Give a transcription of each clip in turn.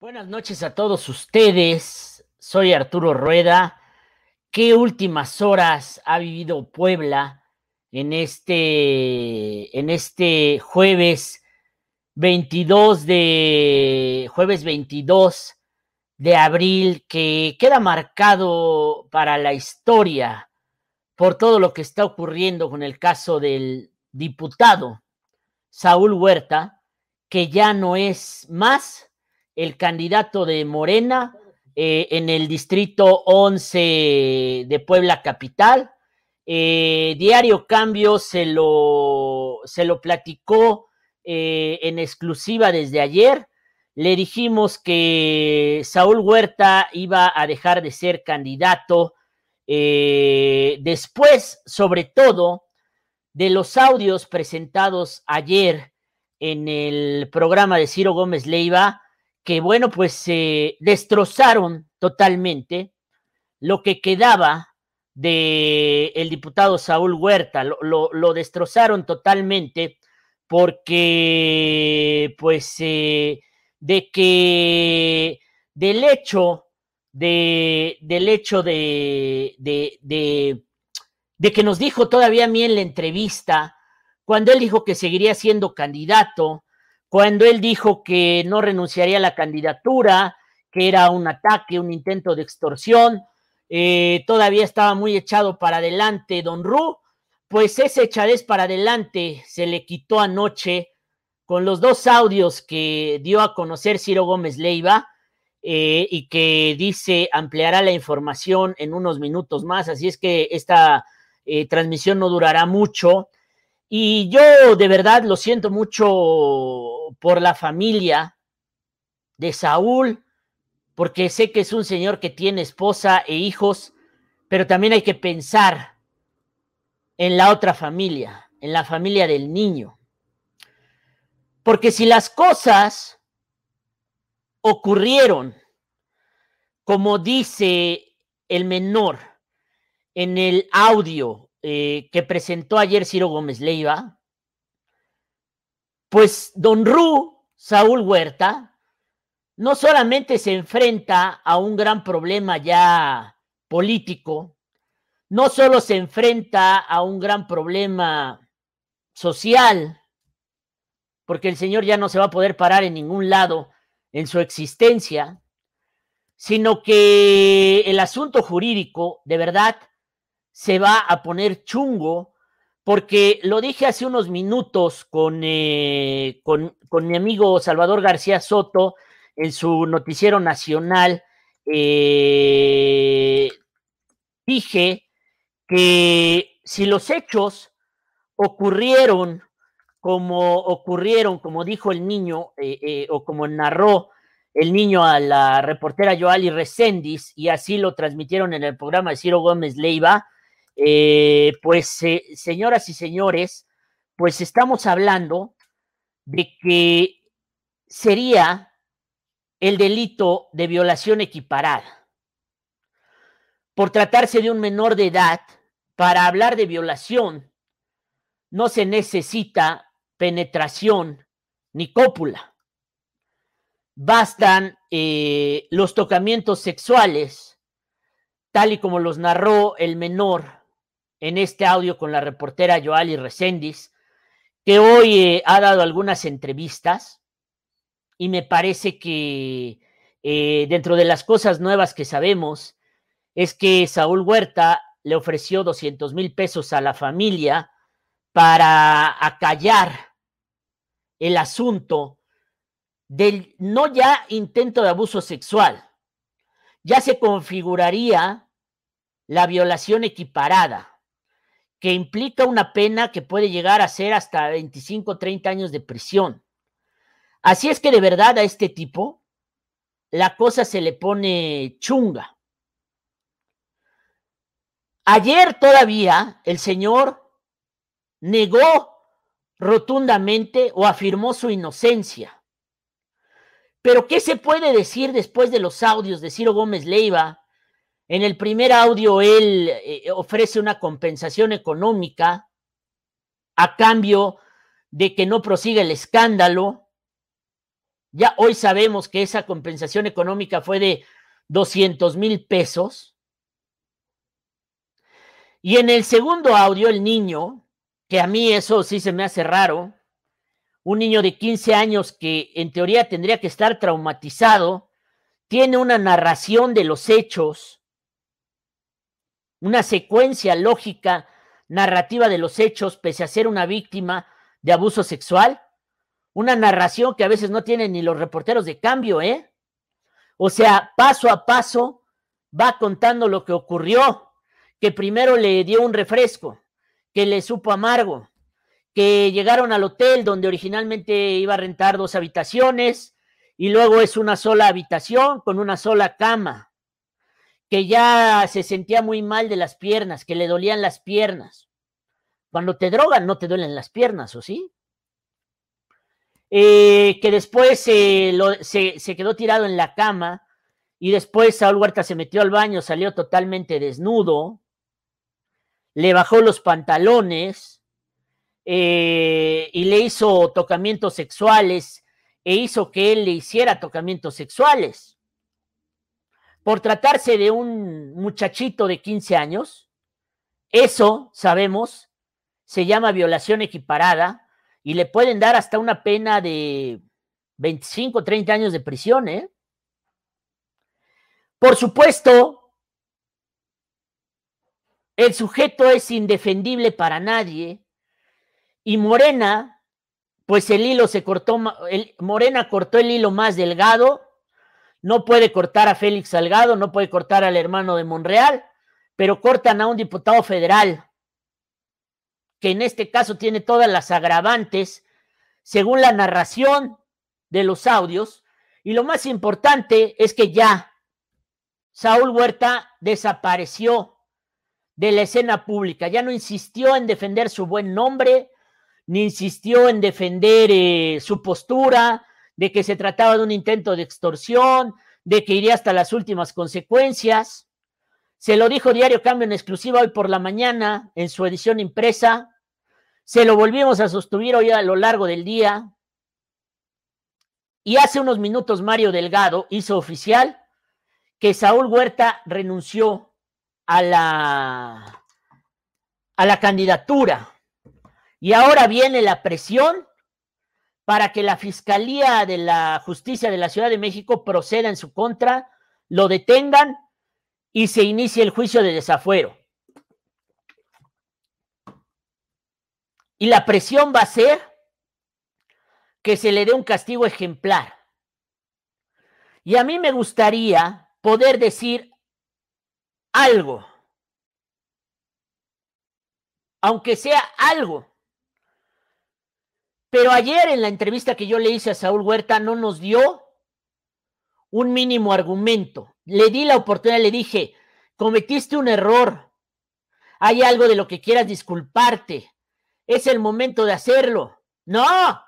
Buenas noches a todos ustedes. Soy Arturo Rueda. ¿Qué últimas horas ha vivido Puebla en este, en este jueves 22 de jueves 22 de abril que queda marcado para la historia por todo lo que está ocurriendo con el caso del diputado Saúl Huerta, que ya no es más el candidato de Morena eh, en el distrito 11 de Puebla Capital. Eh, Diario Cambio se lo, se lo platicó eh, en exclusiva desde ayer. Le dijimos que Saúl Huerta iba a dejar de ser candidato después, sobre todo, de los audios presentados ayer en el programa de Ciro Gómez Leiva, que bueno, pues se destrozaron totalmente lo que quedaba de el diputado Saúl Huerta, lo, lo, destrozaron totalmente porque pues eh, de que del hecho de del hecho de, de, de, de que nos dijo todavía a mí en la entrevista cuando él dijo que seguiría siendo candidato cuando él dijo que no renunciaría a la candidatura, que era un ataque, un intento de extorsión, eh, todavía estaba muy echado para adelante Don Ru, pues ese echadez para adelante se le quitó anoche con los dos audios que dio a conocer Ciro Gómez Leiva eh, y que dice ampliará la información en unos minutos más, así es que esta eh, transmisión no durará mucho. Y yo de verdad lo siento mucho por la familia de Saúl, porque sé que es un señor que tiene esposa e hijos, pero también hay que pensar en la otra familia, en la familia del niño. Porque si las cosas ocurrieron como dice el menor en el audio eh, que presentó ayer Ciro Gómez Leiva, pues don Ru, Saúl Huerta, no solamente se enfrenta a un gran problema ya político, no solo se enfrenta a un gran problema social, porque el señor ya no se va a poder parar en ningún lado en su existencia, sino que el asunto jurídico, de verdad, se va a poner chungo, porque lo dije hace unos minutos con, eh, con, mi amigo Salvador García Soto en su noticiero nacional. Eh, dije que si los hechos ocurrieron como ocurrieron, como dijo el niño, eh, o como narró el niño a la reportera Joali Recendis, y así lo transmitieron en el programa de Ciro Gómez Leiva, eh, pues, eh, señoras y señores, pues estamos hablando de que sería el delito de violación equiparada. Por tratarse de un menor de edad, para hablar de violación, no se necesita penetración ni cópula. Bastan eh, los tocamientos sexuales, tal y como los narró el menor en este audio con la reportera Joali Recendis, que hoy eh, ha dado algunas entrevistas y me parece que eh, dentro de las cosas nuevas que sabemos es que Saúl Huerta le ofreció 200 mil pesos a la familia para acallar el asunto del no ya intento de abuso sexual, ya se configuraría la violación equiparada que implica una pena que puede llegar a ser hasta 25 o 30 años de prisión. Así es que de verdad a este tipo la cosa se le pone chunga. Ayer todavía el señor negó rotundamente o afirmó su inocencia. Pero ¿qué se puede decir después de los audios de Ciro Gómez Leiva, en el primer audio, él eh, ofrece una compensación económica a cambio de que no prosiga el escándalo. Ya hoy sabemos que esa compensación económica fue de 200 mil pesos. Y en el segundo audio, el niño, que a mí eso sí se me hace raro, un niño de 15 años que en teoría tendría que estar traumatizado, tiene una narración de los hechos, una secuencia lógica narrativa de los hechos, pese a ser una víctima de abuso sexual, una narración que a veces no tienen ni los reporteros de cambio, ¿eh? O sea, paso a paso va contando lo que ocurrió, que primero le dio un refresco, que le supo amargo, que llegaron al hotel donde originalmente iba a rentar dos habitaciones y luego es una sola habitación con una sola cama, que ya se sentía muy mal de las piernas, que le dolían las piernas. Cuando te drogan no te duelen las piernas, ¿o sí? Eh, que después se, se quedó tirado en la cama y después Saúl Huerta se metió al baño, salió totalmente desnudo, le bajó los pantalones eh, y le hizo tocamientos sexuales e hizo que él le hiciera tocamientos sexuales. Por tratarse de un muchachito de 15 años, eso, sabemos, se llama violación equiparada y le pueden dar hasta una pena de 25, 30 años de prisión, ¿eh? Por supuesto, el sujeto es indefendible para nadie y Morena, pues el hilo se cortó, Morena cortó el hilo más delgado, no puede cortar a Félix Salgado, no puede cortar al hermano de Monreal, pero cortan a un diputado federal que en este caso tiene todas las agravantes según la narración de los audios y lo más importante es que ya Saúl Huerta desapareció de la escena pública. Ya no insistió en defender su buen nombre, ni insistió en defender eh, su postura, de que se trataba de un intento de extorsión, de que iría hasta las últimas consecuencias. Se lo dijo Diario Cambio en exclusiva hoy por la mañana en su edición impresa. Se lo volvimos a sostener hoy a lo largo del día. Y hace unos minutos Mario Delgado hizo oficial que Saúl Huerta renunció a la, a la candidatura. Y ahora viene la presión para que la Fiscalía de la Justicia de la Ciudad de México proceda en su contra, lo detengan y se inicie el juicio de desafuero. Y la presión va a ser que se le dé un castigo ejemplar. Y a mí me gustaría poder decir algo. Aunque sea algo. Pero ayer en la entrevista que yo le hice a Saúl Huerta no nos dio un mínimo argumento. Le di la oportunidad, le dije, cometiste un error. Hay algo de lo que quieras disculparte. Es el momento de hacerlo. No.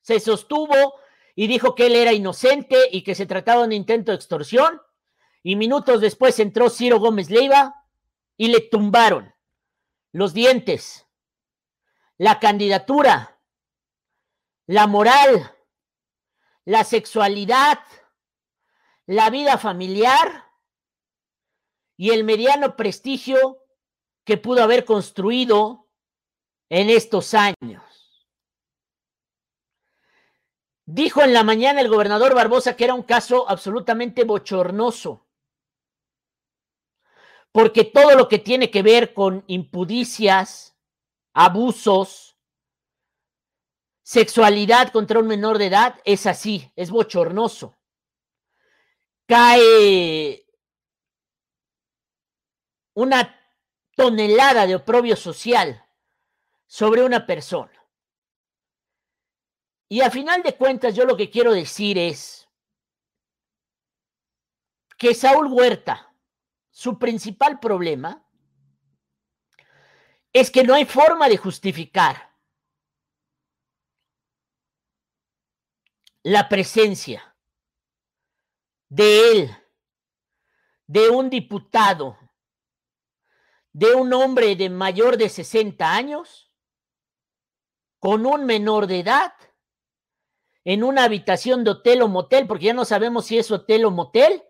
Se sostuvo y dijo que él era inocente y que se trataba de un intento de extorsión y minutos después entró Ciro Gómez Leiva y le tumbaron los dientes, la candidatura, la moral, la sexualidad, la vida familiar y el mediano prestigio que pudo haber construido en estos años. Dijo en la mañana el gobernador Barbosa que era un caso absolutamente bochornoso porque todo lo que tiene que ver con impudicias, abusos, sexualidad contra un menor de edad es así, es bochornoso. Cae una tonelada de oprobio social sobre una persona. Y a final de cuentas yo lo que quiero decir es que Saúl Huerta, su principal problema es que no hay forma de justificar la presencia de él, de un diputado, de un hombre de mayor de 60 años, con un menor de edad en una habitación de hotel o motel, porque ya no sabemos si es hotel o motel,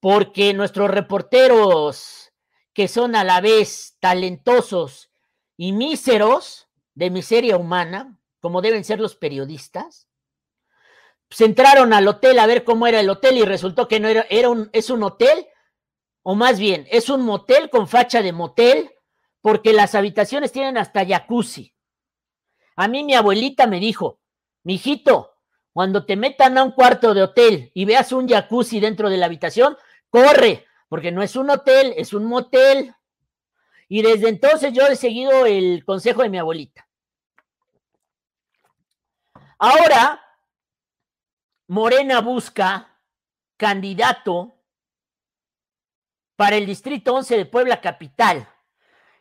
porque nuestros reporteros, que son a la vez talentosos y míseros de miseria humana, como deben ser los periodistas, se entraron al hotel a ver cómo era el hotel y resultó que no era, era un, es un hotel, o más bien, es un motel con facha de motel, porque las habitaciones tienen hasta jacuzzi. A mí mi abuelita me dijo, mijito, cuando te metan a un cuarto de hotel y veas un jacuzzi dentro de la habitación, corre, porque no es un hotel, es un motel. Y desde entonces yo he seguido el consejo de mi abuelita. Ahora, Morena busca candidato para el Distrito 11 de Puebla Capital.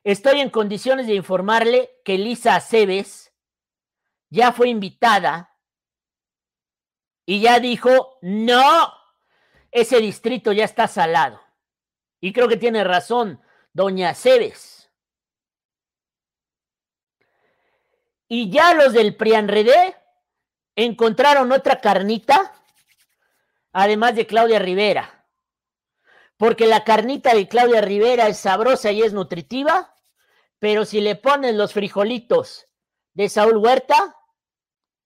Estoy en condiciones de informarle que Lisa Aceves ya fue invitada y ya dijo, no, ese distrito ya está salado. Y creo que tiene razón doña Aceves. Y ya los del Prianredé encontraron otra carnita, además de Claudia Rivera. Porque la carnita de Claudia Rivera es sabrosa y es nutritiva, pero si le ponen los frijolitos de Saúl Huerta,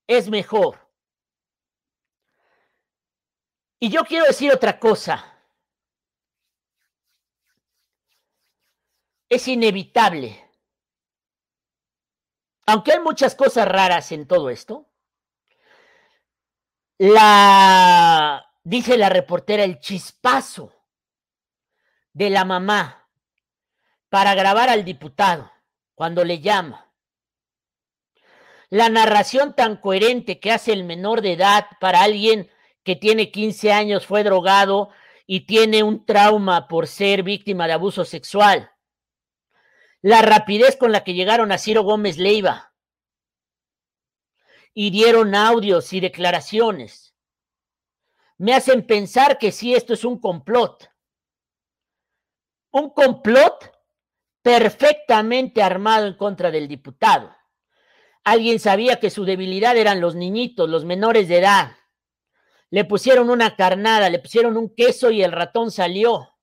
es mejor. Y yo quiero decir otra cosa. Es inevitable. Aunque hay muchas cosas raras en todo esto, la, dice la reportera, el chispazo de la mamá para grabar al diputado cuando le llama. La narración tan coherente que hace el menor de edad para alguien que tiene 15 años, fue drogado y tiene un trauma por ser víctima de abuso sexual. La rapidez con la que llegaron a Ciro Gómez Leiva y dieron audios y declaraciones me hacen pensar que sí, esto es un complot. Un complot perfectamente armado en contra del diputado. Alguien sabía que su debilidad eran los niñitos, los menores de edad. Le pusieron una carnada, le pusieron un queso y el ratón salió.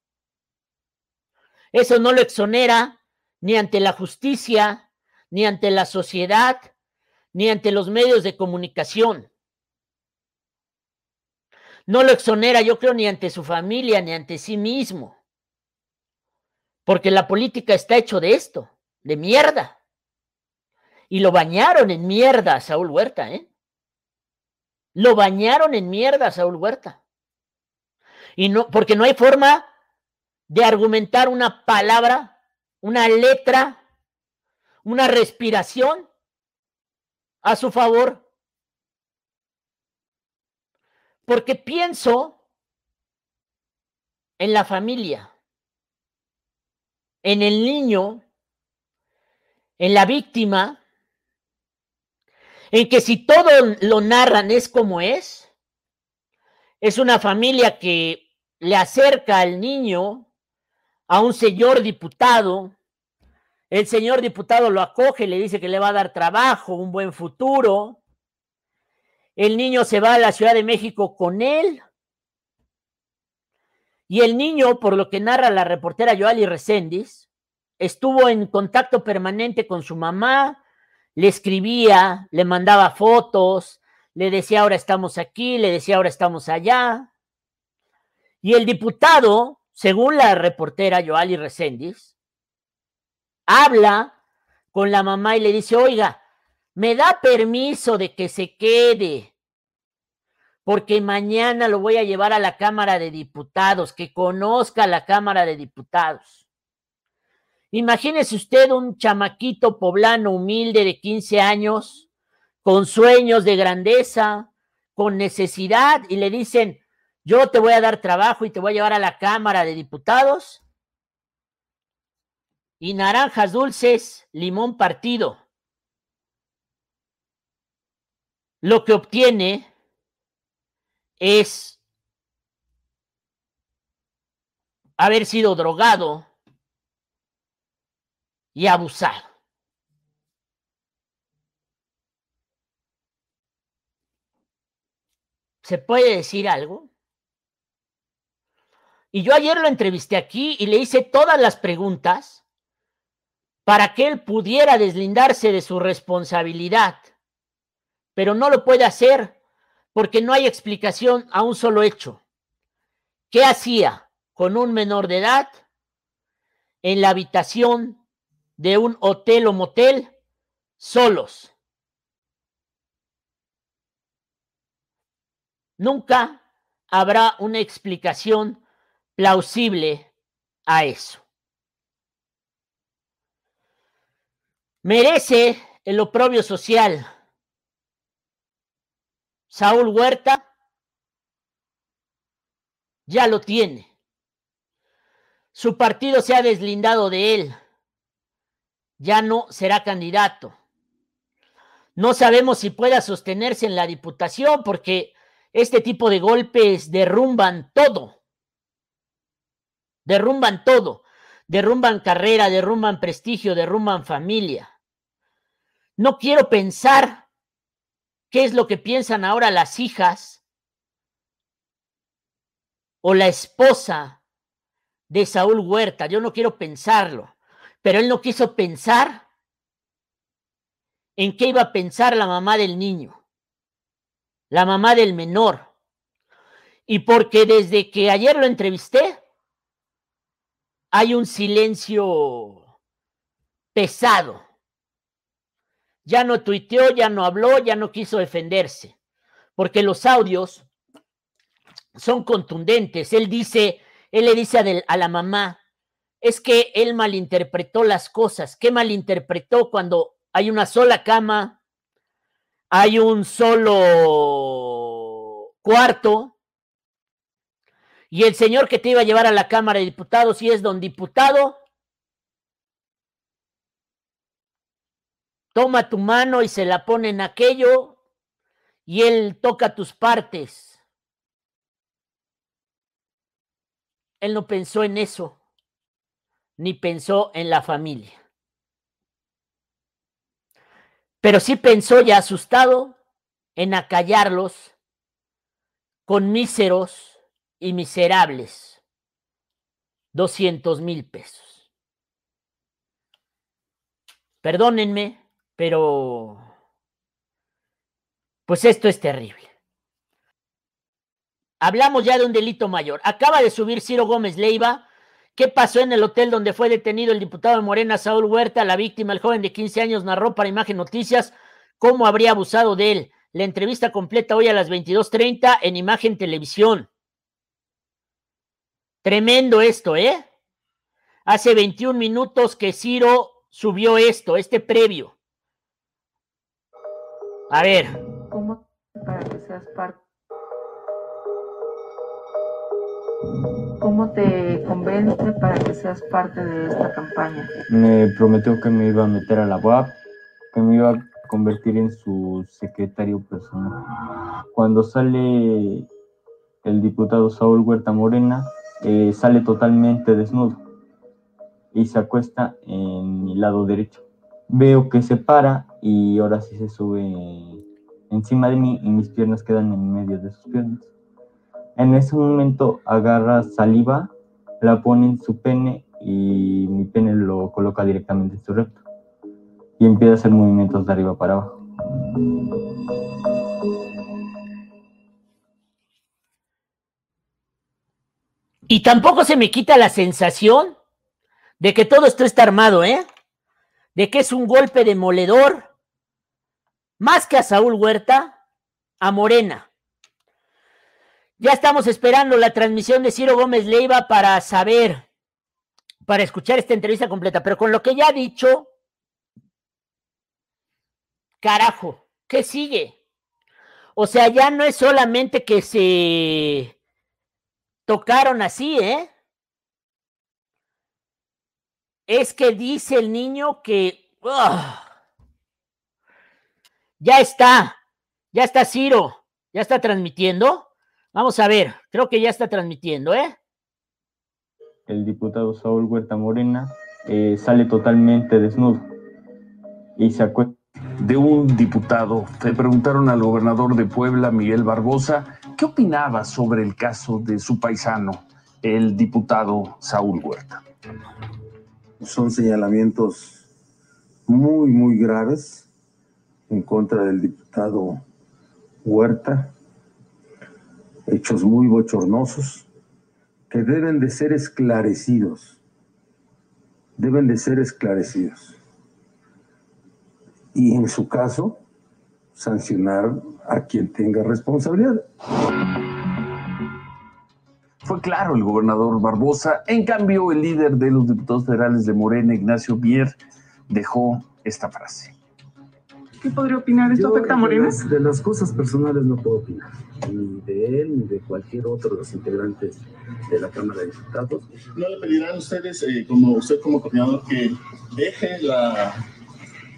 Eso no lo exonera ni ante la justicia, ni ante la sociedad, ni ante los medios de comunicación. No lo exonera, yo creo, ni ante su familia, ni ante sí mismo. Porque la política está hecho de esto, de mierda. Y lo bañaron en mierda a Saúl Huerta, ¿eh? Lo bañaron en mierda a Saúl Huerta. Y no, porque no hay forma de argumentar una palabra, una letra, una respiración a su favor. Porque pienso en la familia, en el niño, en la víctima, en que si todo lo narran es como es, es una familia que le acerca al niño a un señor diputado, el señor diputado lo acoge, le dice que le va a dar trabajo, un buen futuro, el niño se va a la Ciudad de México con él. Y el niño, por lo que narra la reportera Joali Reséndiz, estuvo en contacto permanente con su mamá, le escribía, le mandaba fotos, le decía ahora estamos aquí, le decía ahora estamos allá. Y el diputado, según la reportera Joali Reséndiz, habla con la mamá y le dice, oiga, me da permiso de que se quede, porque mañana lo voy a llevar a la Cámara de Diputados, que conozca la Cámara de Diputados. Imagínese usted un chamaquito poblano humilde de 15 años, con sueños de grandeza, con necesidad, y le dicen, yo te voy a dar trabajo y te voy a llevar a la Cámara de Diputados. Y naranjas dulces, limón partido. lo que obtiene es haber sido drogado y abusado. ¿Se puede decir algo? Y yo ayer lo entrevisté aquí y le hice todas las preguntas para que él pudiera deslindarse de su responsabilidad. Pero no lo puede hacer porque no hay explicación a un solo hecho. ¿Qué hacía con un menor de edad en la habitación de un hotel o motel solos? Nunca habrá una explicación plausible a eso. Merece el oprobio social. Saúl Huerta ya lo tiene. Su partido se ha deslindado de él. Ya no será candidato. No sabemos si pueda sostenerse en la diputación porque este tipo de golpes derrumban todo. Derrumban todo. Derrumban carrera, derrumban prestigio, derrumban familia. No quiero pensar qué es lo que piensan ahora las hijas o la esposa de Saúl Huerta. Yo no quiero pensarlo, pero él no quiso pensar en qué iba a pensar la mamá del niño, la mamá del menor. Y porque desde que ayer lo entrevisté, hay un silencio pesado ya no tuiteó, ya no habló, ya no quiso defenderse, porque los audios son contundentes. Él dice, él le dice a, la mamá, es que él malinterpretó las cosas. ¿Qué malinterpretó cuando hay una sola cama, hay un solo cuarto? Y el señor que te iba a llevar a la Cámara de Diputados, si es don diputado, toma tu mano y se la pone en aquello y él toca tus partes. Él no pensó en eso, ni pensó en la familia. Pero sí pensó ya asustado en acallarlos con míseros y miserables 200 mil pesos. Perdónenme, pero, pues esto es terrible. Hablamos ya de un delito mayor. Acaba de subir Ciro Gómez Leiva. ¿Qué pasó en el hotel donde fue detenido el diputado de Morena, Saúl Huerta? La víctima, el joven de 15 años, narró para Imagen Noticias cómo habría abusado de él. La entrevista completa hoy a las 22.30 en Imagen Televisión. Tremendo esto, ¿eh? Hace 21 minutos que Ciro subió esto, este previo. A ver. ¿Cómo para que seas parte? ¿Cómo te convence para que seas parte de esta campaña? Me prometió que me iba a meter a la UAP, que me iba a convertir en su secretario personal. Cuando sale el diputado Saúl Huerta Morena, eh, sale totalmente desnudo y se acuesta en mi lado derecho. Veo que se para y ahora sí se sube encima de mí y mis piernas quedan en medio de sus piernas. En ese momento agarra saliva, la pone en su pene y mi pene lo coloca directamente en su recto. Y empieza a hacer movimientos de arriba para abajo. Y tampoco se me quita la sensación de que todo esto está armado, ¿eh? De que es un golpe demoledor más que a Saúl Huerta, a Morena. Ya estamos esperando la transmisión de Ciro Gómez Leiva para saber, para escuchar esta entrevista completa, pero con lo que ya ha dicho, carajo, ¿qué sigue? O sea, ya no es solamente que se tocaron así, ¿eh? Es que dice el niño que... Ya está, ya está Ciro, ya está transmitiendo. Vamos a ver, creo que ya está transmitiendo, ¿eh? El diputado Saúl Huerta Morena eh, sale totalmente desnudo y se acuesta. De un diputado, le preguntaron al gobernador de Puebla, Miguel Barbosa, ¿qué opinaba sobre el caso de su paisano, el diputado Saúl Huerta? Son señalamientos muy, muy graves en contra del diputado Huerta, hechos muy bochornosos que deben de ser esclarecidos, deben de ser esclarecidos. Y en su caso, sancionar a quien tenga responsabilidad. Fue claro el gobernador Barbosa. En cambio, el líder de los diputados federales de Morena, Ignacio Bier, dejó esta frase. ¿Qué podría opinar? ¿Esto afecta a Morena? De las, de las, cosas personales no puedo opinar, ni de él ni de cualquier otro de los integrantes de la Cámara de Diputados. ¿No le pedirán ustedes, eh, como usted como coordinador, que deje la,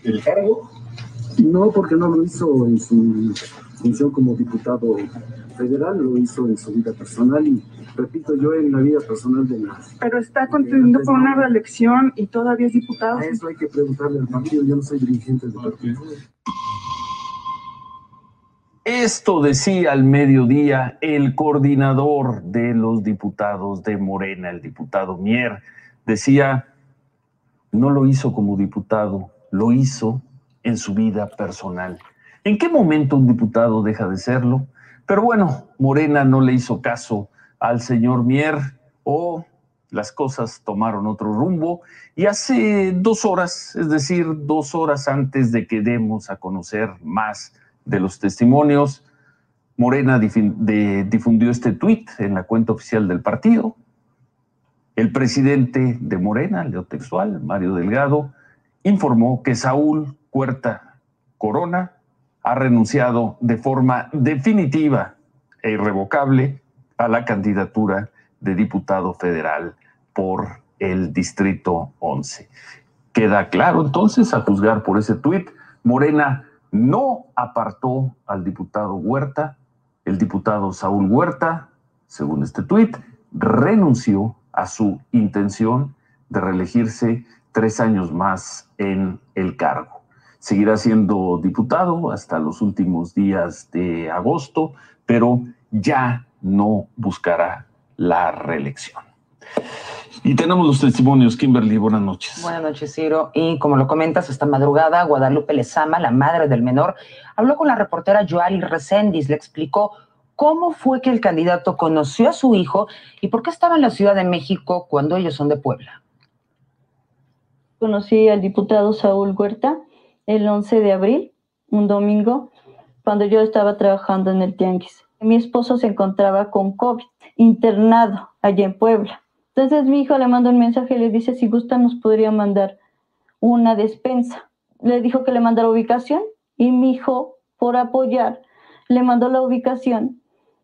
el cargo? No, porque no lo hizo en su función como diputado federal, lo hizo en su vida personal y repito, yo en la vida personal de las... Pero está contendiendo por una reelección y todavía es diputado. A eso hay que preguntarle al partido, yo no soy dirigente del partido. Esto decía al mediodía el coordinador de los diputados de Morena, el diputado Mier. Decía, no lo hizo como diputado, lo hizo en su vida personal. ¿En qué momento un diputado deja de serlo? Pero bueno, Morena no le hizo caso al señor Mier o las cosas tomaron otro rumbo y hace dos horas, es decir, dos horas antes de que demos a conocer más de los testimonios, Morena difundió este tuit en la cuenta oficial del partido. El presidente de Morena, leo textual, Mario Delgado, informó que Saúl Huerta Corona ha renunciado de forma definitiva e irrevocable a la candidatura de diputado federal por el Distrito 11. Queda claro entonces, a juzgar por ese tuit, Morena no apartó al diputado Huerta, el diputado Saúl Huerta, según este tuit, renunció a su intención de reelegirse tres años más en el cargo. Seguirá siendo diputado hasta los últimos días de agosto, pero ya no buscará la reelección. Y tenemos los testimonios, Kimberly, buenas noches. Buenas noches, Ciro. Y como lo comentas, esta madrugada, Guadalupe Lezama, la madre del menor, habló con la reportera Joali Reséndiz, le explicó cómo fue que el candidato conoció a su hijo y por qué estaba en la Ciudad de México cuando ellos son de Puebla. Conocí al diputado Saúl Huerta el 11 de abril, un domingo, cuando yo estaba trabajando en el Tianguis. Mi esposo se encontraba con COVID, internado allá en Puebla. Entonces mi hijo le manda un mensaje y le dice si gusta nos podría mandar una despensa. Le dijo que le mandara ubicación y mi hijo, por apoyar, le mandó la ubicación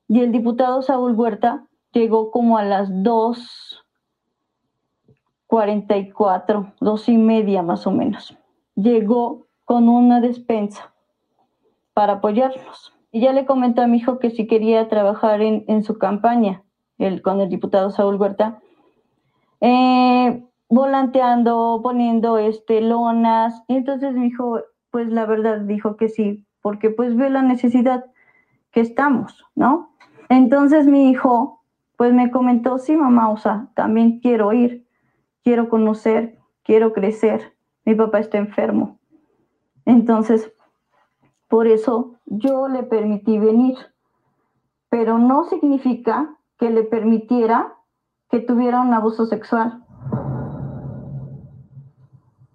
y el diputado Saúl Huerta llegó como a las 2.44, dos y media más o menos. Llegó con una despensa para apoyarnos. Y ya le comenté a mi hijo que si quería trabajar en, en su campaña el, con el diputado Saúl Huerta, eh, volanteando, poniendo este, lonas. Y entonces mi hijo, pues la verdad dijo que sí, porque pues ve la necesidad que estamos, ¿no? Entonces mi hijo, pues me comentó, sí, mamá, o sea, también quiero ir, quiero conocer, quiero crecer. Mi papá está enfermo. Entonces, por eso yo le permití venir, pero no significa que le permitiera que tuviera un abuso sexual.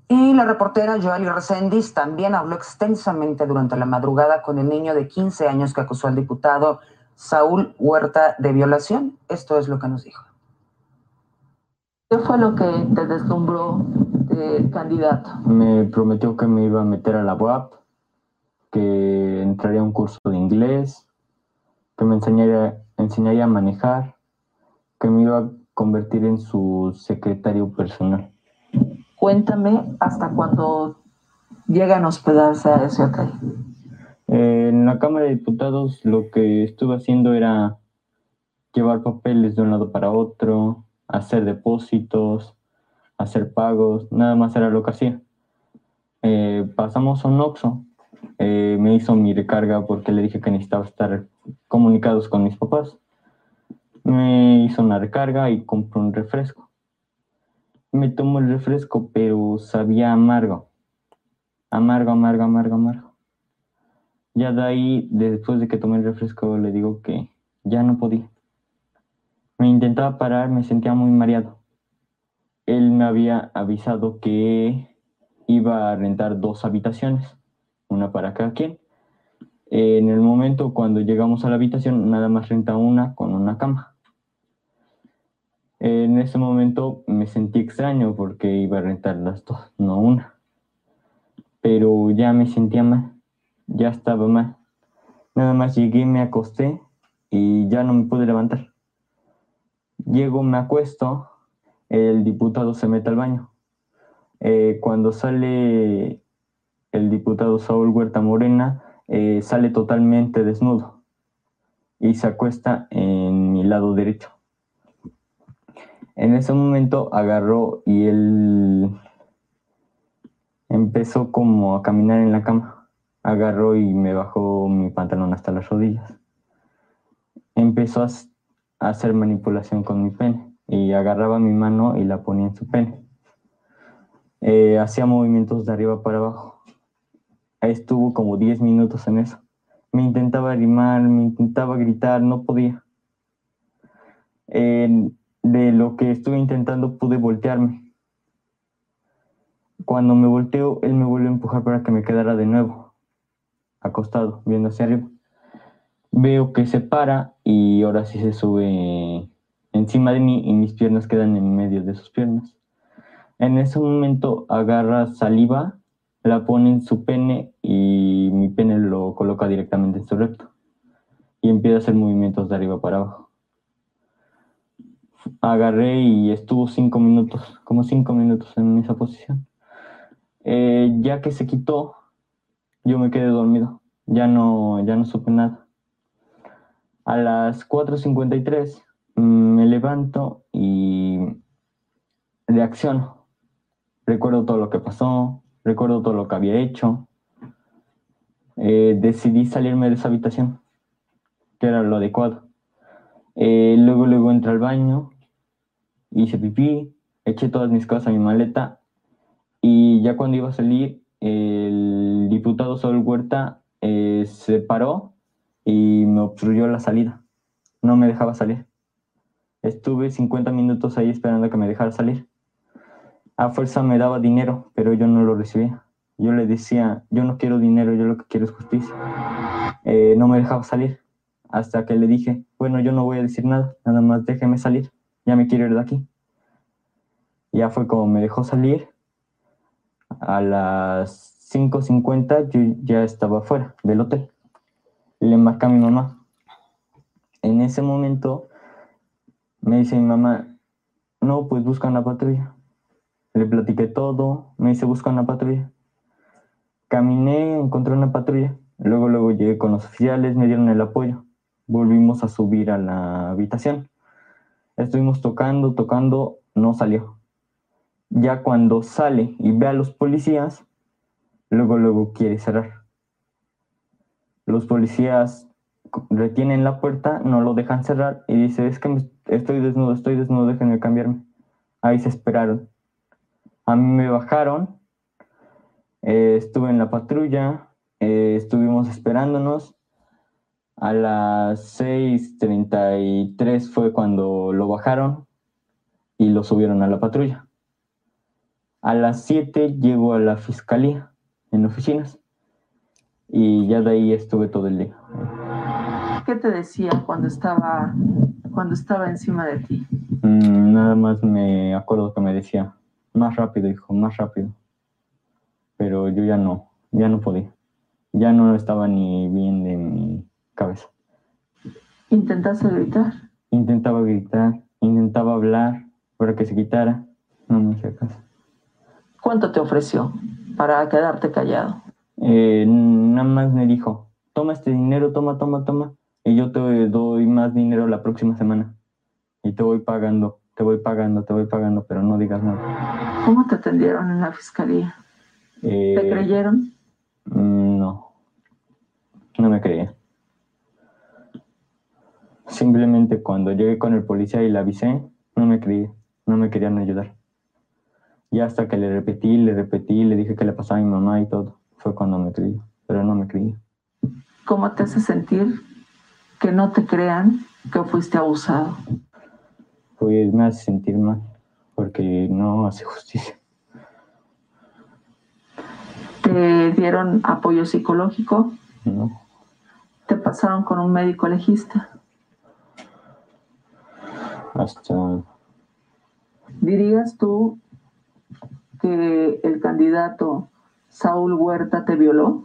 Y la reportera Joali Reséndiz también habló extensamente durante la madrugada con el niño de 15 años que acusó al diputado Saúl Huerta de violación. Esto es lo que nos dijo. ¿Qué fue lo que te deslumbró del candidato? Me prometió que me iba a meter a la UAP, que entraría a un curso de inglés, que me enseñaría, enseñaría a manejar, que me iba a convertir en su secretario personal. Cuéntame hasta cuándo llegan a hospedarse a ese hotel. Eh, en la Cámara de Diputados lo que estuve haciendo era llevar papeles de un lado para otro, hacer depósitos, hacer pagos, nada más era lo que hacía. Eh, pasamos a un Oxxo, eh, me hizo mi recarga porque le dije que necesitaba estar comunicados con mis papás. Me hizo una recarga y compré un refresco. Me tomó el refresco, pero sabía amargo. Amargo, amargo, amargo, amargo. Ya de ahí, después de que tomé el refresco, le digo que ya no podía. Me intentaba parar, me sentía muy mareado. Él me había avisado que iba a rentar dos habitaciones, una para cada quien. En el momento cuando llegamos a la habitación, nada más renta una con una cama. En ese momento me sentí extraño porque iba a rentar las dos, no una. Pero ya me sentía mal, ya estaba mal. Nada más llegué, me acosté y ya no me pude levantar. Llego, me acuesto, el diputado se mete al baño. Eh, cuando sale el diputado Saúl Huerta Morena, eh, sale totalmente desnudo y se acuesta en mi lado derecho. En ese momento agarró y él empezó como a caminar en la cama. Agarró y me bajó mi pantalón hasta las rodillas. Empezó a, hacer manipulación con mi pene y agarraba mi mano y la ponía en su pene. Eh, hacía movimientos de arriba para abajo estuvo como 10 minutos en eso. Me intentaba animar, me intentaba gritar, no podía. de lo que estuve intentando pude voltearme. Cuando me volteo, él me vuelve a empujar para que me quedara de nuevo, acostado, viendo hacia arriba. Veo que se para y ahora sí se sube encima de mí y mis piernas quedan en medio de sus piernas. En ese momento agarra saliva la pone en su pene y mi pene lo coloca directamente en su recto. Y empieza a hacer movimientos de arriba para abajo. Agarré y estuvo cinco minutos, como cinco minutos en esa posición. Eh, ya que se quitó, yo me quedé dormido. Ya no, ya no supe nada. A las 4.53 mm, me levanto y reacciono. Recuerdo todo lo que pasó, recuerdo todo lo que había hecho. Eh, decidí salirme de esa habitación, que era lo adecuado. Eh, luego, luego entré al baño, hice pipí, eché todas mis cosas a mi maleta y ya cuando iba a salir, el diputado Sol Huerta eh, se paró y me obstruyó la salida. No me dejaba salir. Estuve 50 minutos ahí esperando que me dejara salir a fuerza me daba dinero, pero yo no lo recibía. Yo le decía, yo no quiero dinero, yo lo que quiero es justicia. Eh, no me dejaba salir hasta que le dije, bueno, yo no voy a decir nada, nada más déjeme salir, ya me quiero ir de aquí. Ya fue como me dejó salir. A las 5.50 yo ya estaba fuera del hotel. Le marca a mi mamá. En ese momento me dice mi mamá, no, pues busca una patrulla. Le platiqué todo, me hice buscar una patrulla. Caminé, encontré una patrulla. Luego, luego llegué con los oficiales, me dieron el apoyo. Volvimos a subir a la habitación. Estuvimos tocando, tocando, no salió. Ya cuando sale y ve a los policías, luego, luego quiere cerrar. Los policías retienen la puerta, no lo dejan cerrar y dice, es que estoy desnudo, estoy desnudo, déjenme cambiarme. Ahí se esperaron. A mí me bajaron, eh, estuve en la patrulla, eh, estuvimos esperándonos. A las 6.33 fue cuando lo bajaron y lo subieron a la patrulla. A las 7 llego a la fiscalía en oficinas y ya de ahí estuve todo el día. ¿Qué te decía cuando estaba, cuando estaba encima de ti? Mm, nada más me acuerdo que me decía, más rápido, hijo, más rápido. Pero yo ya no, ya no podía. Ya no estaba ni bien de mi cabeza. ¿Intentaste gritar? Intentaba gritar, intentaba hablar para que se quitara. No me hacía caso. ¿Cuánto te ofreció para quedarte callado? Eh, nada más me dijo, toma este dinero, toma, toma, toma, y yo te doy más dinero la próxima semana. Y te voy pagando, te voy pagando, te voy pagando, pero no digas nada. ¿Cómo te atendieron en la fiscalía? ¿Te Eh, creyeron? mm, No, no me creía. Simplemente cuando llegué con el policía y le avisé, no me creí, no me querían ayudar. Y hasta que le repetí, le repetí, le dije que le pasaba a mi mamá y todo, fue cuando me creí, pero no me creí. ¿Cómo te hace sentir que no te crean que fuiste abusado? Pues me hace sentir mal, porque no hace justicia. ¿Te dieron apoyo psicológico? No, ¿Te pasaron con un médico legista? hasta ¿Dirías tú que el candidato Saúl Huerta te violó?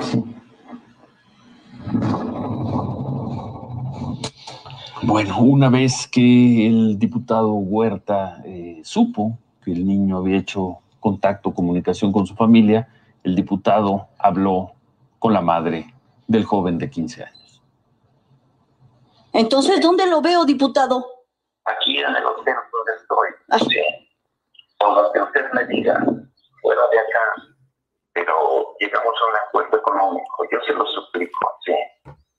sí. Bueno, una vez que el diputado Huerta eh, supo que el niño había hecho contacto, comunicación con su familia, el diputado habló con la madre del joven de 15 años. Entonces, ¿dónde lo veo, diputado? aquí en el hotel donde estoy. Sí. Con lo que usted me diga, fuera de acá. Pero llegamos a un acuerdo económico. Yo se lo suplico, sí.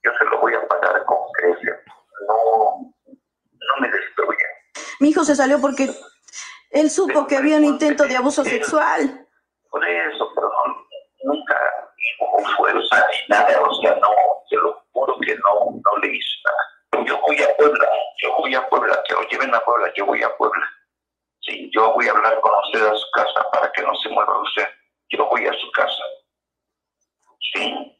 Yo se lo voy a pagar con creces. No, no me destruyan. Mi se salió porque él supo que había un intento de abuso sexual. Por eso, pero nunca hubo fuerza ni nada. O sea, no, se lo juro que no, no le hice nada. Yo voy a Puebla, yo voy a Puebla, que lo lleven a Puebla, yo voy a Puebla. Sí, yo voy a hablar con usted a su casa para que no se mueva usted. Yo voy a su casa. Sí,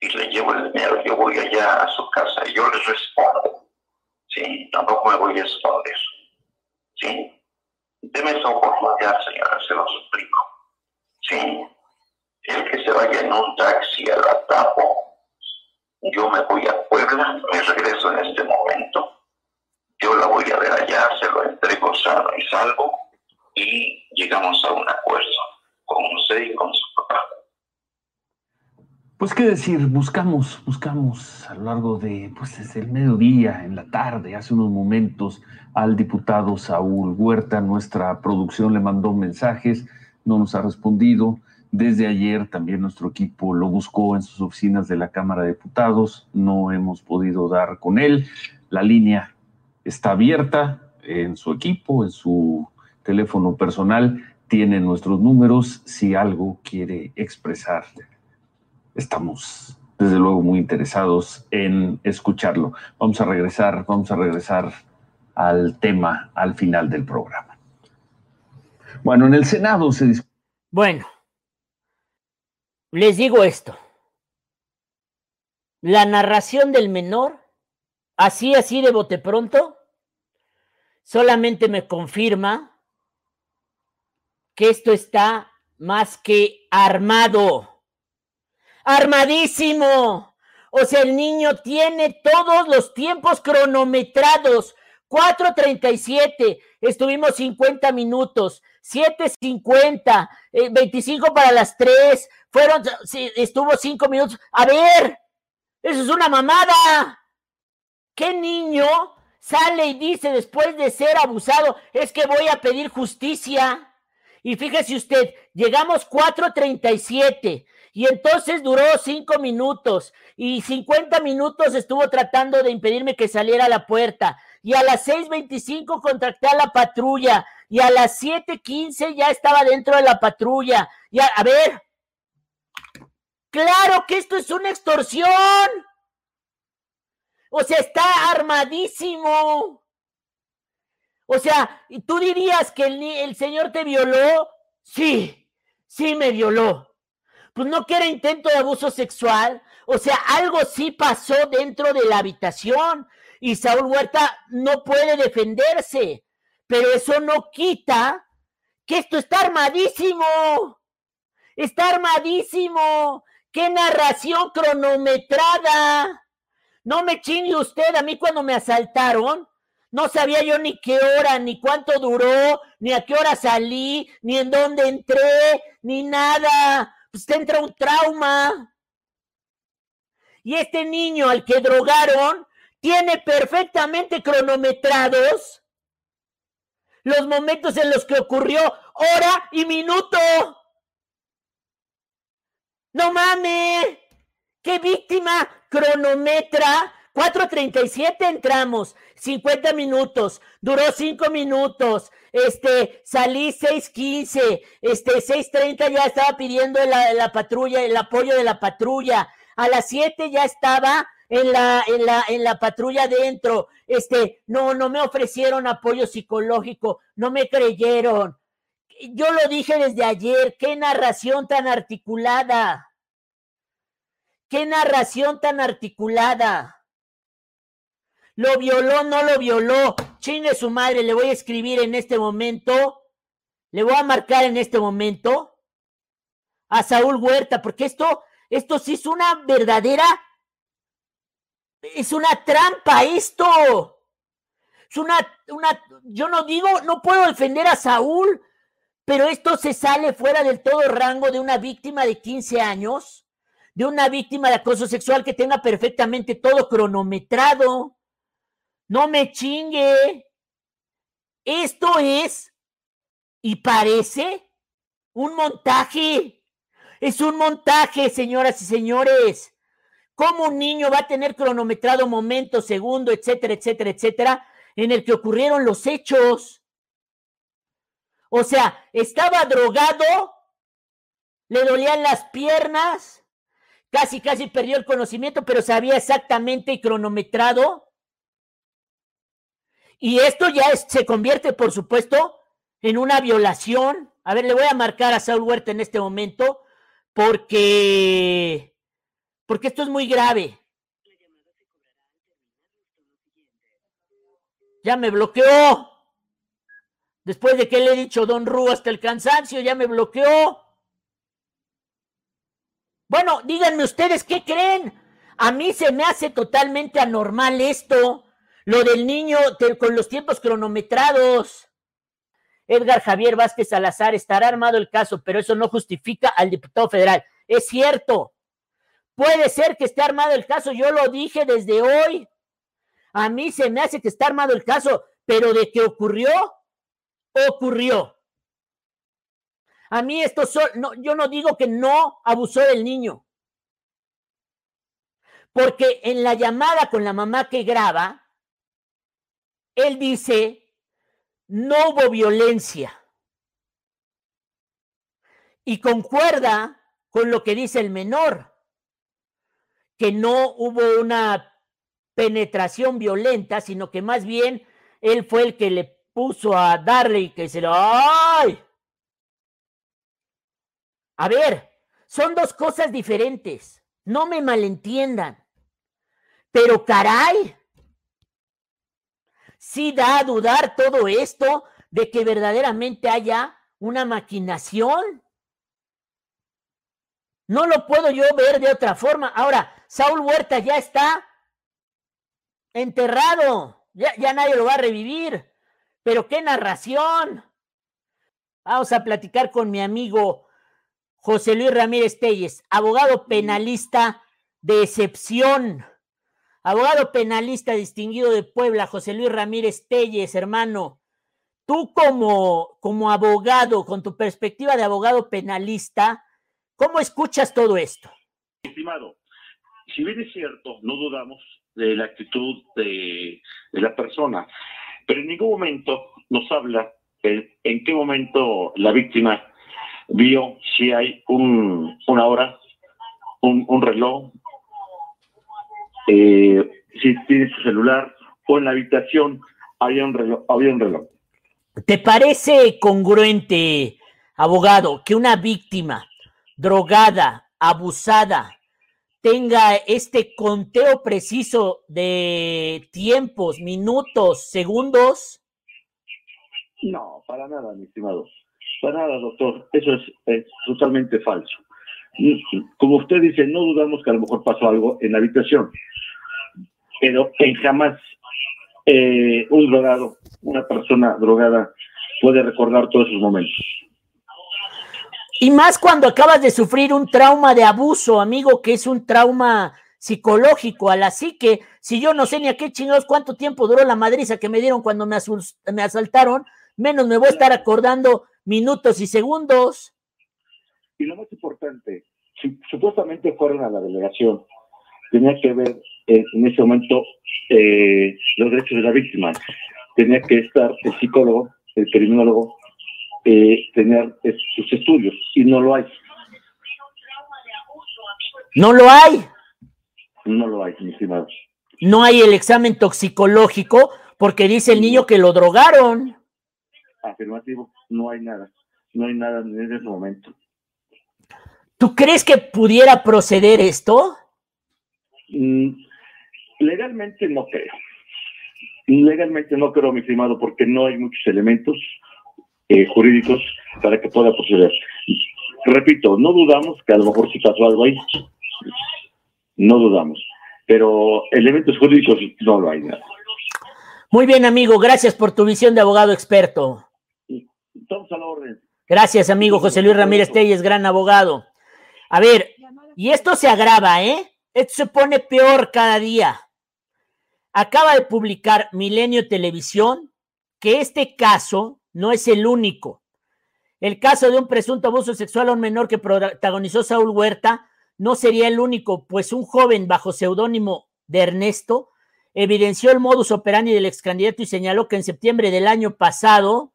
y le llevo el dinero, yo voy allá a su casa y yo les respondo. Sí, tampoco me voy a esconder. Sí, deme esa oportunidad, señora, se lo suplico. Sí, el que se vaya en un taxi a la tapo, yo me voy a Puebla, me regreso en este momento. Yo la voy a ver allá, se lo entrego sano y salvo y llegamos a un acuerdo con usted y con su papá. Pues qué buscamos, buscamos a lo largo de, pues desde el mediodía, en la tarde, hace unos momentos, al diputado Saúl Huerta. Nuestra producción le mandó mensajes, no nos ha respondido. Desde ayer también nuestro equipo lo buscó en sus oficinas de la Cámara de Diputados, no hemos podido dar con él. La línea está abierta en su equipo, en su teléfono personal, tiene nuestros números si algo quiere expresar estamos desde luego muy interesados en escucharlo. Vamos a regresar, vamos a regresar al tema al final del programa. Bueno, en el Senado se. Bueno, les digo esto. La narración del menor, así, así de bote pronto, solamente me confirma que esto está más que armado. Armadísimo. O sea, el niño tiene todos los tiempos cronometrados. 4.37, estuvimos 50 minutos, 7.50, eh, 25 para las 3, fueron, estuvo 5 minutos. A ver, eso es una mamada. ¿Qué niño sale y dice después de ser abusado, es que voy a pedir justicia? Y fíjese usted, llegamos 4.37 y entonces duró 5 minutos y 50 minutos estuvo tratando de impedirme que saliera a la puerta y a las 6.25 contacté a la patrulla y a las 7.15 ya estaba dentro de la patrulla. Y a, ver, claro que esto es una extorsión. O sea, está armadísimo. O sea, ¿y tú dirías que el, el señor te violó? Sí, sí me violó. Pues no que era intento de abuso sexual. O sea, algo sí pasó dentro de la habitación y Saúl Huerta no puede defenderse. Pero eso no quita que esto está armadísimo. Está armadísimo. ¡Qué narración cronometrada! No me chingue usted, a mí cuando me asaltaron, no sabía yo ni qué hora, ni cuánto duró, ni a qué hora salí, ni en dónde entré, ni nada. Pues entra un trauma. Y este niño al que drogaron tiene perfectamente cronometrados los momentos en los que ocurrió hora y minuto. No mames. ¿Qué víctima cronometra? 4.37 entramos, 50 minutos, duró 5 minutos, este, salí 6.15, este, 6.30 ya estaba pidiendo la, la patrulla, el apoyo de la patrulla, a las 7 ya estaba en la, en la, en la patrulla dentro, este, no, no me ofrecieron apoyo psicológico, no me creyeron. Yo lo dije desde ayer, qué narración tan articulada. Qué narración tan articulada. ¿Lo violó? ¿No lo violó? Chingue su madre, le voy a escribir en este momento. Le voy a marcar en este momento a Saúl Huerta, porque esto, esto sí es una verdadera, es una trampa esto. Es una, una, yo no digo, no puedo defender a Saúl, pero esto se sale fuera del todo rango de una víctima de 15 años de una víctima de acoso sexual que tenga perfectamente todo cronometrado. No me chingue. Esto es y parece un montaje. Es un montaje, señoras y señores. ¿Cómo un niño va a tener cronometrado momento, segundo, etcétera, etcétera, etcétera, en el que ocurrieron los hechos? O sea, estaba drogado, le dolían las piernas, casi, casi perdió el conocimiento, pero sabía exactamente y cronometrado. Y esto ya se convierte, por supuesto, en una violación. A ver, le voy a marcar a Saúl Huerta en este momento porque, porque esto es muy grave. Ya me bloqueó. Después de que le he dicho Don Ru hasta el cansancio, ya me bloqueó. Bueno, díganme ustedes qué creen. A mí se me hace totalmente anormal esto, lo del niño con los tiempos cronometrados. Edgar Javier Vázquez Salazar estará armado el caso, pero eso no justifica al diputado federal. Es cierto. Puede ser que esté armado el caso, yo lo dije desde hoy. A mí se me hace que está armado el caso, pero de que ocurrió, ocurrió. A mí esto, no, yo no digo que no abusó del niño. Porque en la llamada con la mamá que graba, él dice, no hubo violencia. Y concuerda con lo que dice el menor, que no hubo una penetración violenta, sino que más bien él fue el que le puso a darle y que se lo... ¡Ay! A ver, son dos cosas diferentes. No me malentiendan. Pero caray, sí da a dudar todo esto de que verdaderamente haya una maquinación. No lo puedo yo ver de otra forma. Ahora, Saúl Huerta ya está enterrado. Ya, ya nadie lo va a revivir. Pero qué narración. Vamos a platicar con mi amigo José Luis Ramírez Telles, abogado penalista de excepción. Abogado penalista distinguido de Puebla, José Luis Ramírez Telles, hermano. Tú como, como abogado, con tu perspectiva de abogado penalista, ¿cómo escuchas todo esto? Estimado, si bien es cierto, no dudamos de la actitud de, la persona, pero en ningún momento nos habla de en qué momento la víctima vio si hay un, una hora, un, un reloj, eh, si tiene su celular o en la habitación había un reloj. Había un reloj. ¿Te parece congruente, abogado, que una víctima drogada, abusada, tenga este conteo preciso de tiempos, minutos, segundos? No, para nada, mi estimado. Para nada, doctor. Eso es, totalmente falso. Como usted dice, no dudamos que a lo mejor pasó algo en la habitación, pero jamás eh, un drogado, una persona drogada puede recordar todos esos momentos. Y más cuando acabas de sufrir un trauma de abuso, amigo, que es un trauma psicológico a la psique. Si yo no sé ni a qué chingados cuánto tiempo duró la madriza que me dieron cuando me asaltaron, menos me voy a estar acordando minutos y segundos. Y lo más importante, si supuestamente fueron a la delegación tenía que ver en, en ese momento eh, los derechos de la víctima. Tenía que estar el psicólogo, el criminólogo, eh, tener eh, sus estudios, y no lo hay. No lo hay. No lo hay, mi estimado. No hay el examen toxicológico porque dice el niño que lo drogaron. Afirmativo, no hay nada. No hay nada en ese momento. ¿Tú crees que pudiera proceder esto? Mm, legalmente no creo. Legalmente no creo, mi estimado, porque no hay muchos elementos eh, jurídicos para que pueda proceder. Repito, no dudamos que a lo mejor sí pasó algo ahí. No dudamos. Pero elementos jurídicos no lo hay nada. Muy bien, amigo. Gracias por tu visión de abogado experto. Estamos a la orden. Gracias, amigo José Luis Ramírez Telles, gran abogado. A ver, y esto se agrava, ¿eh? Esto se pone peor cada día. Acaba de publicar Milenio Televisión que este caso no es el único. El caso de un presunto abuso sexual a un menor que protagonizó Saúl Huerta no sería el único, pues un joven bajo seudónimo de Ernesto evidenció el modus operandi del ex candidato y señaló que en septiembre del año pasado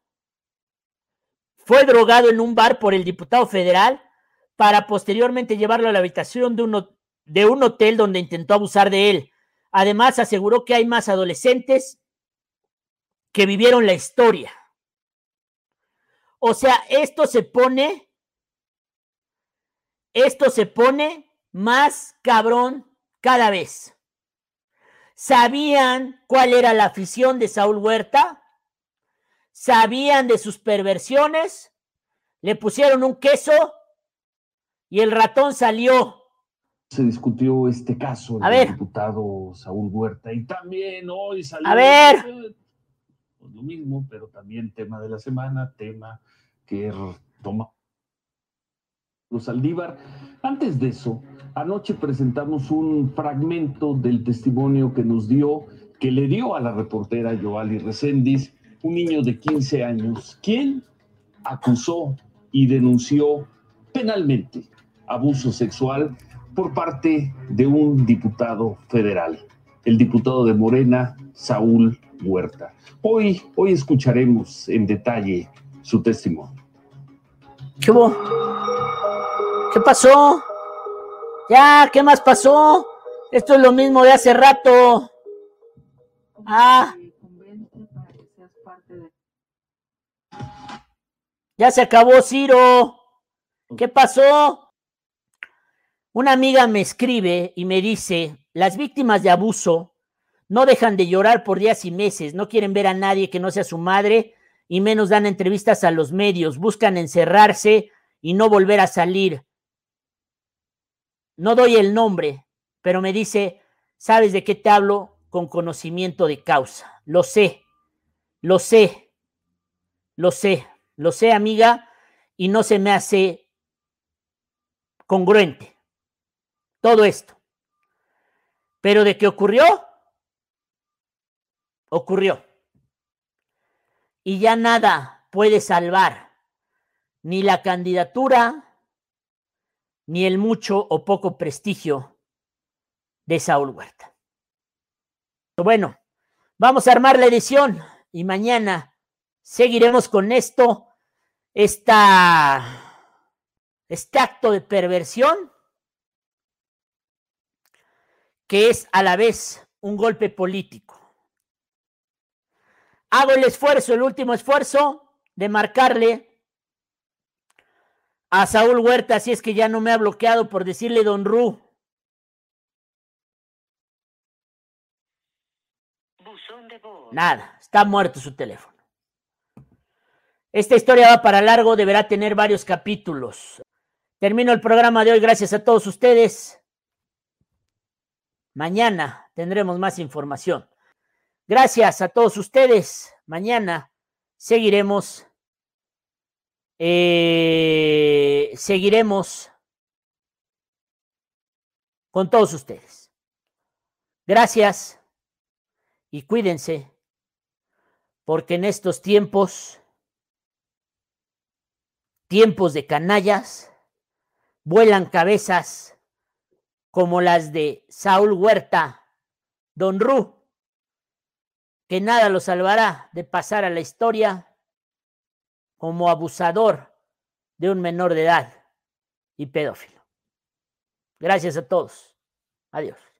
fue drogado en un bar por el diputado federal para posteriormente llevarlo a la habitación de un, de un hotel donde intentó abusar de él. Además, aseguró que hay más adolescentes que vivieron la historia. O sea, esto se pone, esto se pone más cabrón cada vez. ¿Sabían cuál era la afición de Saúl Huerta? ¿Sabían de sus perversiones? Le pusieron un queso y el ratón salió. Se discutió este caso A del ver. diputado Saúl Huerta y también hoy salió A ver. eh, pues lo mismo, pero también tema de la semana, tema que r- toma los Saldívar. Antes de eso, anoche presentamos un fragmento del testimonio que nos dio, que le dio a la reportera Joali Reséndiz, un niño de 15 años, quien acusó y denunció penalmente abuso sexual por parte de un diputado federal, el diputado de Morena, Saúl Huerta. Hoy, hoy escucharemos en detalle su testimonio. ¿Qué pasó? Ya, ¿qué más pasó? Esto es lo mismo de hace rato. Ah. Ya se acabó, Ciro. ¿Qué pasó? Una amiga me escribe y me dice, las víctimas de abuso no dejan de llorar por días y meses, no quieren ver a nadie que no sea su madre y menos dan entrevistas a los medios, buscan encerrarse y no volver a salir. No doy el nombre, pero me dice, ¿sabes de qué te hablo? Con conocimiento de causa. Lo sé, lo sé, lo sé, lo sé, amiga, y no se me hace congruente todo esto. Pero de qué ocurrió, ocurrió. Y ya nada puede salvar ni la candidatura, ni el mucho o poco prestigio de Saúl Huerta. Bueno, vamos a armar la edición y mañana seguiremos con esto, esta, este acto de perversión que es a la vez un golpe político. Hago el esfuerzo, el último esfuerzo de marcarle a Saúl Huerta, si es que ya no me ha bloqueado por decirle Don Ru. Nada, está muerto su teléfono. Esta historia va para largo, deberá tener varios capítulos. Termino el programa de hoy, gracias a todos ustedes. Mañana tendremos más información. Gracias a todos ustedes. Mañana seguiremos. eh, seguiremos con todos ustedes. Gracias y cuídense, porque en estos tiempos, tiempos de canallas, vuelan cabezas como las de Saúl Huerta, Don Ru, que nada lo salvará de pasar a la historia como abusador de un menor de edad y pedófilo. Gracias a todos. Adiós.